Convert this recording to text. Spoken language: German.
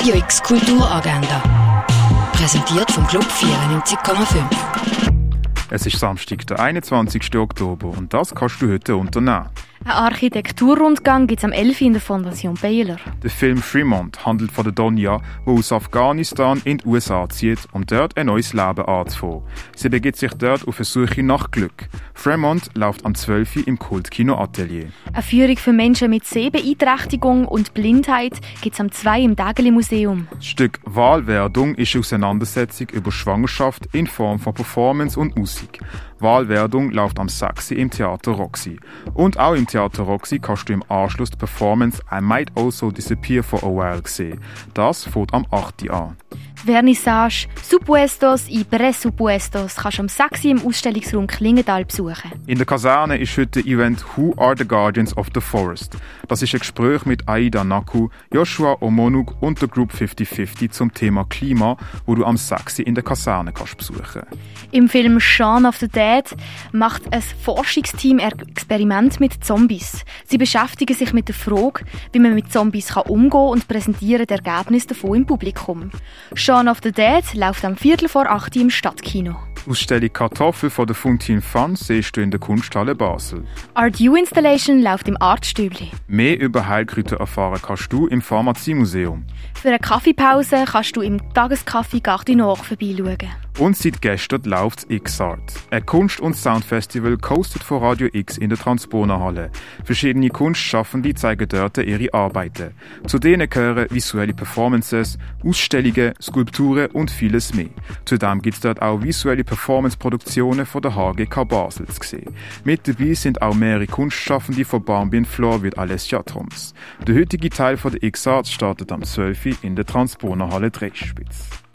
Radio X Kulturagenda. Präsentiert vom Club 94,5. Es ist Samstag, der 21. Oktober und das kannst du heute unternehmen. Ein Architekturrundgang gibt es am 11. in der Fondation Baylor. Der Film Fremont handelt von der Donja, die aus Afghanistan in die USA zieht, um dort ein neues Leben anzufangen. Sie begibt sich dort auf eine Suche nach Glück. Fremont läuft am 12. Uhr im Kultkino Atelier. Eine Führung für Menschen mit Sehbeeinträchtigung und Blindheit gibt es am 2 im Dageli Museum. Das Stück Wahlwerdung ist eine Auseinandersetzung über Schwangerschaft in Form von Performance und Musik. Wahlwerdung läuft am 6. im Theater Roxy. Und auch im Theater Roxy kannst du im Anschluss die Performance I Might Also Disappear for a While sehen. Das fängt am 8. an. Vernissage Supuestos y Presupuestos kannst du am 6. im Ausstellungsraum Klingenthal besuchen. In der Kaserne ist heute der Event Who are the Guardians of the Forest? Das ist ein Gespräch mit Aida Naku, Joshua Omonuk und der Group 5050 zum Thema Klima, wo du am 6. in der Kaserne kannst besuchen. Im Film Shaun of the Dead macht ein Forschungsteam Experiment mit Zombies. Sie beschäftigen sich mit der Frage, wie man mit Zombies kann umgehen und präsentieren die Ergebnisse davon im Publikum. Shaun of the Dead läuft am Viertel vor acht im Stadtkino. Ausstellung Kartoffel von der Fontaine Fun siehst du in der Kunsthalle Basel. Art U Installation läuft im Artstübli. Mehr über Heilkräuter erfahren kannst du im Pharmaziemuseum. Für eine Kaffeepause kannst du im Tagescafé Garde Nord vorbeischauen. Und seit gestern läuft X-Art. Ein Kunst- und Soundfestival hostet von Radio X in der Transponerhalle. Verschiedene Kunstschaffende zeigen dort ihre Arbeiten. Zu denen gehören visuelle Performances, Ausstellungen, Skulpturen und vieles mehr. Zudem gibt es dort auch visuelle Performance-Produktionen von der HGK Basel zu sehen. Mit dabei sind auch mehrere Kunstschaffende von Bambi Floor wie Alessia Thomas. Der heutige Teil von der X-Art startet am 12. in der Transponerhalle Dresspitz.